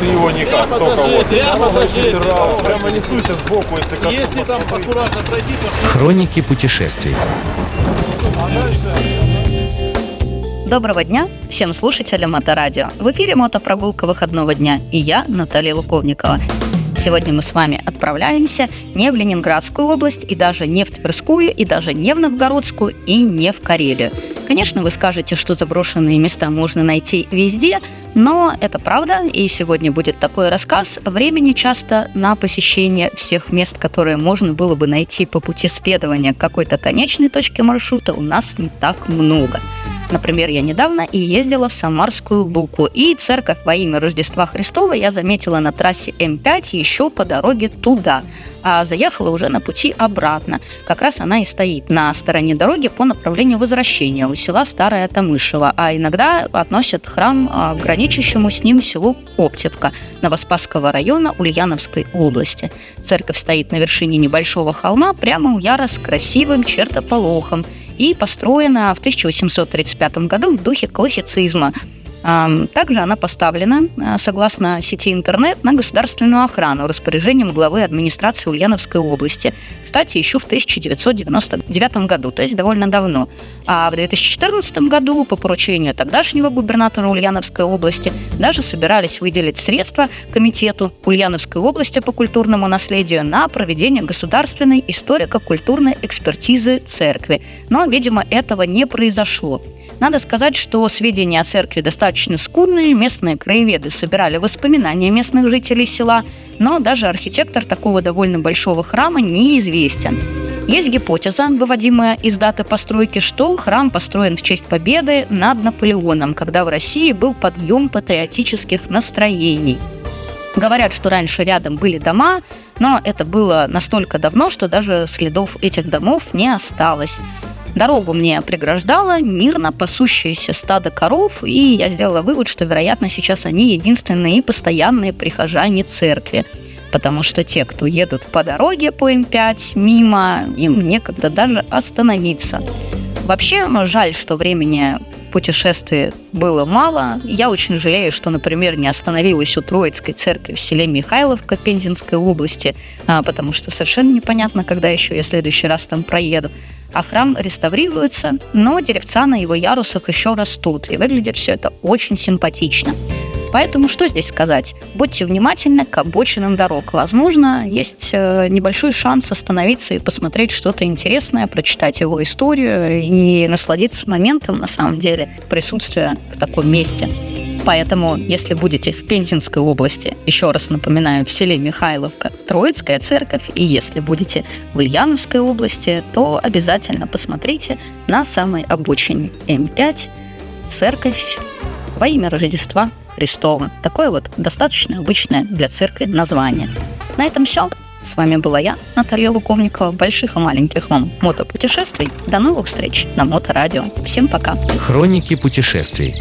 Ты его никак, только вот. прямо покажи. Прямо, прямо несуйся сбоку, если коснусь. Если там аккуратно пройти, то Хроники путешествий. Доброго дня всем слушателям Моторадио. В эфире мотопрогулка выходного дня и я, Наталья Луковникова. Сегодня мы с вами отправляемся не в Ленинградскую область, и даже не в Тверскую, и даже не в Новгородскую, и не в Карелию. Конечно, вы скажете, что заброшенные места можно найти везде, но это правда, и сегодня будет такой рассказ. Времени часто на посещение всех мест, которые можно было бы найти по пути следования к какой-то конечной точке маршрута, у нас не так много. Например, я недавно и ездила в Самарскую Буку, и церковь во имя Рождества Христова я заметила на трассе М5 еще по дороге туда, а заехала уже на пути обратно. Как раз она и стоит на стороне дороги по направлению возвращения у села Старая Тамышева, а иногда относят храм а, к граничащему с ним селу Оптевка Новоспасского района Ульяновской области. Церковь стоит на вершине небольшого холма прямо у яра с красивым чертополохом, и построена в 1835 году в духе классицизма. Также она поставлена, а, согласно сети интернет, на государственную охрану распоряжением главы администрации Ульяновской области. Кстати, еще в 1999 году, то есть довольно давно. А в 2014 году по поручению тогдашнего губернатора Ульяновской области даже собирались выделить средства комитету Ульяновской области по культурному наследию на проведение государственной историко-культурной экспертизы церкви. Но, видимо, этого не произошло. Надо сказать, что сведения о церкви достаточно скудные, местные краеведы собирали воспоминания местных жителей села, но даже архитектор такого довольно большого храма неизвестен. Есть гипотеза, выводимая из даты постройки, что храм построен в честь победы над Наполеоном, когда в России был подъем патриотических настроений. Говорят, что раньше рядом были дома, но это было настолько давно, что даже следов этих домов не осталось. Дорогу мне преграждало мирно пасущееся стадо коров, и я сделала вывод, что, вероятно, сейчас они единственные и постоянные прихожане церкви. Потому что те, кто едут по дороге по М5 мимо, им некогда даже остановиться. Вообще, жаль, что времени путешествий было мало. Я очень жалею, что, например, не остановилась у Троицкой церкви в селе Михайловка Пензенской области, а, потому что совершенно непонятно, когда еще я в следующий раз там проеду а храм реставрируется, но деревца на его ярусах еще растут, и выглядит все это очень симпатично. Поэтому что здесь сказать? Будьте внимательны к обочинам дорог. Возможно, есть э, небольшой шанс остановиться и посмотреть что-то интересное, прочитать его историю и насладиться моментом, на самом деле, присутствия в таком месте. Поэтому, если будете в Пензенской области, еще раз напоминаю, в селе Михайловка, Троицкая церковь, и если будете в Ульяновской области, то обязательно посмотрите на самой обочине М5 церковь во имя Рождества Христова. Такое вот достаточно обычное для церкви название. На этом все. С вами была я, Наталья Луковникова. Больших и маленьких вам мотопутешествий. До новых встреч на Моторадио. Всем пока. Хроники путешествий.